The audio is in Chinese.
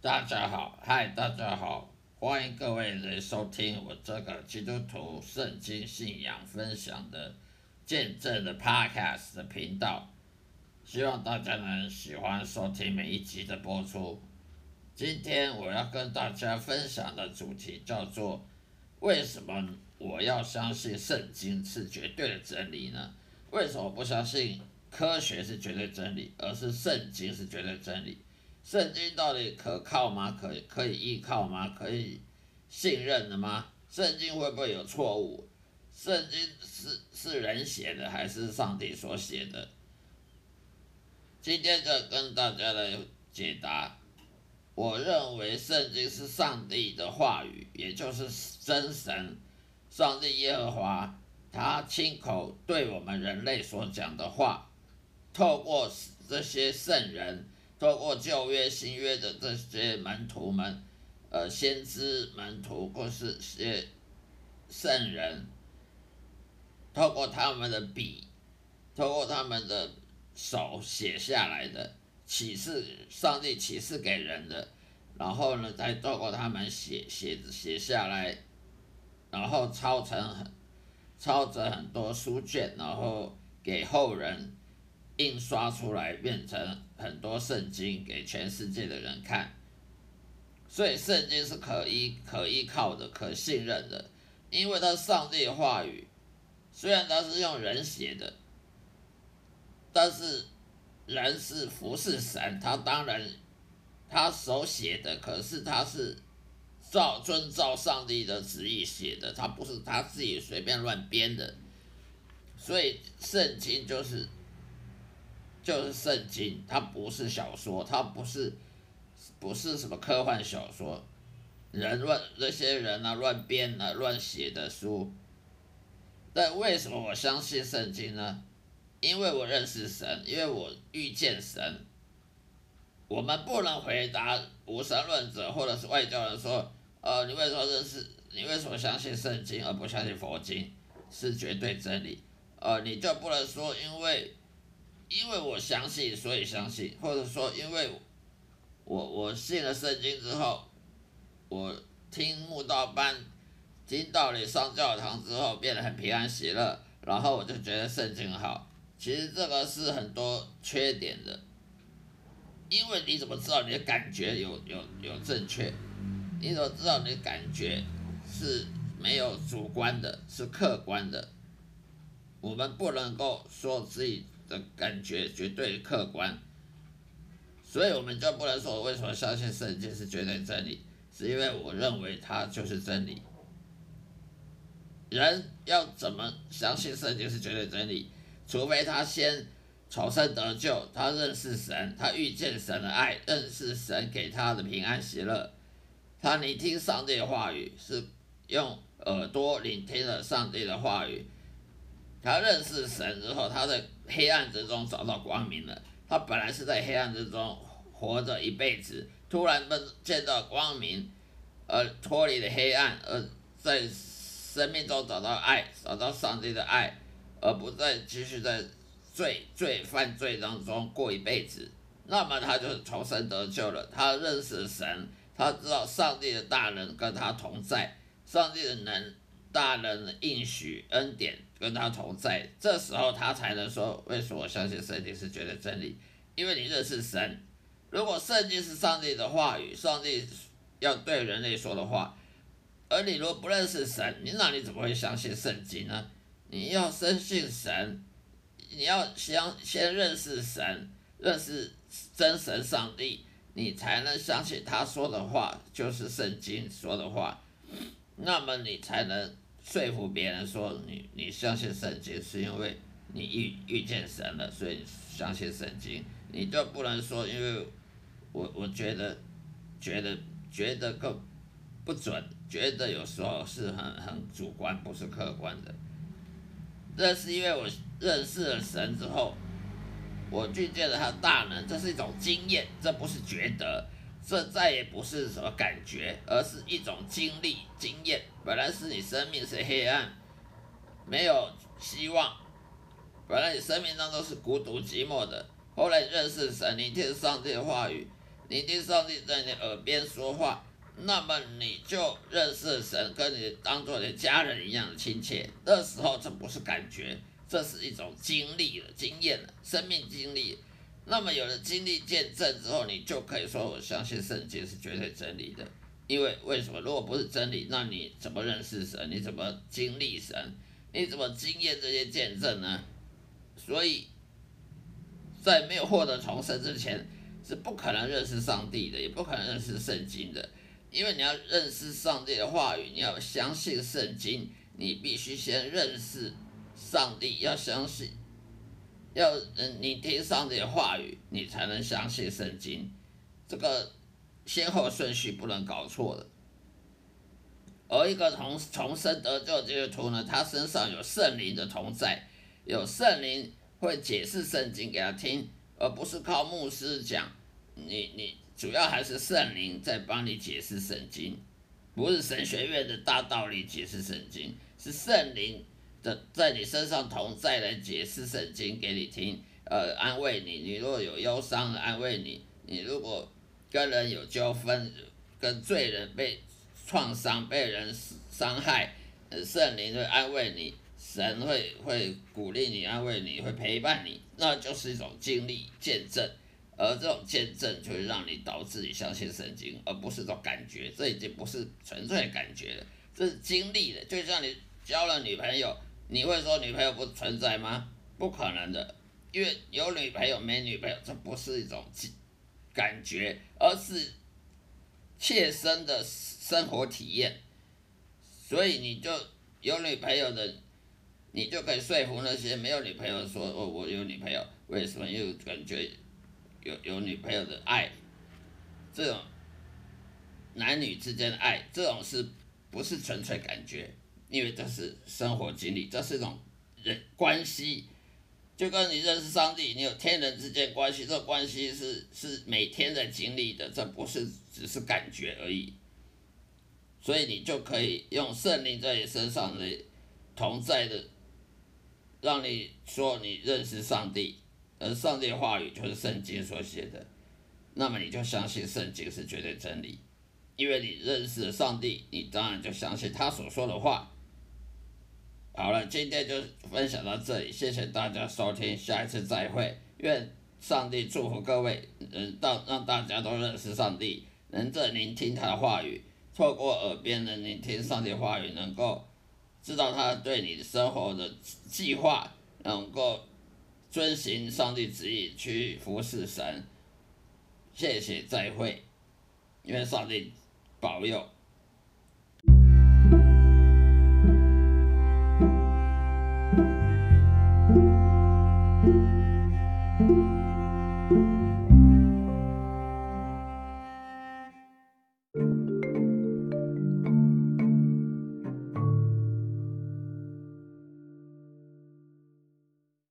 大家好，嗨，大家好，欢迎各位来收听我这个基督徒圣经信仰分享的见证的 Podcast 的频道，希望大家能喜欢收听每一集的播出。今天我要跟大家分享的主题叫做：为什么我要相信圣经是绝对的真理呢？为什么不相信科学是绝对真理，而是圣经是绝对真理？圣经到底可靠吗？可以可以依靠吗？可以信任的吗？圣经会不会有错误？圣经是是人写的还是上帝所写的？今天就跟大家来解答。我认为圣经是上帝的话语，也就是真神，上帝耶和华他亲口对我们人类所讲的话，透过这些圣人。透过旧约、新约的这些门徒们，呃，先知门徒或是些圣人，透过他们的笔，透过他们的手写下来的启示，上帝启示给人的，然后呢，再透过他们写写写下来，然后抄成很抄着很多书卷，然后给后人。印刷出来变成很多圣经给全世界的人看，所以圣经是可依可依靠的、可信任的，因为它上帝的话语。虽然它是用人写的，但是人是服侍神，他当然他手写的，可是他是照遵照上帝的旨意写的，他不是他自己随便乱编的。所以圣经就是。就是圣经，它不是小说，它不是，不是什么科幻小说，人乱那些人啊乱编啊乱写的书。但为什么我相信圣经呢？因为我认识神，因为我遇见神。我们不能回答无神论者或者是外教人说，呃，你为什么认识？你为什么相信圣经而不相信佛经？是绝对真理。呃，你就不能说因为。因为我相信，所以相信，或者说，因为我我信了圣经之后，我听慕道班，听道理上教堂之后，变得很平安喜乐，然后我就觉得圣经好。其实这个是很多缺点的，因为你怎么知道你的感觉有有有正确？你怎么知道你的感觉是没有主观的，是客观的？我们不能够说自己。的感觉绝对客观，所以我们就不能说为什么相信圣经是绝对真理，是因为我认为它就是真理。人要怎么相信圣经是绝对真理？除非他先重生得救，他认识神，他遇见神的爱，认识神给他的平安喜乐，他聆听上帝的话语，是用耳朵聆听了上帝的话语。他认识神之后，他的黑暗之中找到光明了。他本来是在黑暗之中活着一辈子，突然被见到光明，而脱离了黑暗，而在生命中找到爱，找到上帝的爱，而不再继续在罪罪犯罪当中过一辈子。那么他就重生得救了。他认识神，他知道上帝的大能跟他同在，上帝的能。大人应许恩典跟他同在，这时候他才能说：为什么我相信圣经是绝对真理？因为你认识神。如果圣经是上帝的话语，上帝要对人类说的话，而你如果不认识神，你那你怎么会相信圣经呢？你要深信神，你要先先认识神，认识真神上帝，你才能相信他说的话就是圣经说的话。那么你才能说服别人说你你相信圣经是因为你遇遇见神了，所以相信圣经。你就不能说因为我我觉得觉得觉得够不准，觉得有时候是很很主观，不是客观的。这是因为我认识了神之后，我遇见了他大能，这是一种经验，这不是觉得。这再也不是什么感觉，而是一种经历、经验。本来是你生命是黑暗，没有希望，本来你生命当中是孤独寂寞的。后来认识神，你听上帝的话语，你听上帝在你耳边说话，那么你就认识神，跟你当做你家人一样的亲切。那时候这不是感觉，这是一种经历了、经验了、生命经历。那么有了经历见证之后，你就可以说我相信圣经是绝对真理的。因为为什么？如果不是真理，那你怎么认识神？你怎么经历神？你怎么经验这些见证呢？所以，在没有获得重生之前，是不可能认识上帝的，也不可能认识圣经的。因为你要认识上帝的话语，你要相信圣经，你必须先认识上帝，要相信，要嗯，你听上帝的话语，你才能相信圣经。这个先后顺序不能搞错了。而一个重重生得救基督徒呢，他身上有圣灵的同在，有圣灵会解释圣经给他听，而不是靠牧师讲。你你主要还是圣灵在帮你解释圣经，不是神学院的大道理解释圣经，是圣灵在在你身上同在来解释圣经给你听，呃，安慰你。你若有忧伤，安慰你；你如果跟人有纠纷，跟罪人被。创伤被人伤害，圣灵会安慰你，神会会鼓励你，安慰你，会陪伴你，那就是一种经历见证，而这种见证就会让你导致你相信圣经，而不是种感觉，这已经不是纯粹的感觉了，这是经历的。就像你交了女朋友，你会说女朋友不存在吗？不可能的，因为有女朋友没女朋友，这不是一种感觉，而是切身的。生活体验，所以你就有女朋友的，你就可以说服那些没有女朋友说哦，我有女朋友，为什么又感觉有有女朋友的爱？这种男女之间的爱，这种是不是纯粹感觉？因为这是生活经历，这是一种人关系，就跟你认识上帝，你有天人之间关系，这关系是是每天在经历的，这不是只是感觉而已。所以你就可以用圣灵在你身上的同在的，让你说你认识上帝，而上帝的话语就是圣经所写的，那么你就相信圣经是绝对真理，因为你认识了上帝，你当然就相信他所说的话。好了，今天就分享到这里，谢谢大家收听，下一次再会，愿上帝祝福各位，能到让大家都认识上帝，能在聆听他的话语。透过耳边的聆听上帝话语，能够知道他对你生活的计划，能够遵行上帝旨意去服侍神。谢谢，再会，愿上帝保佑。thank you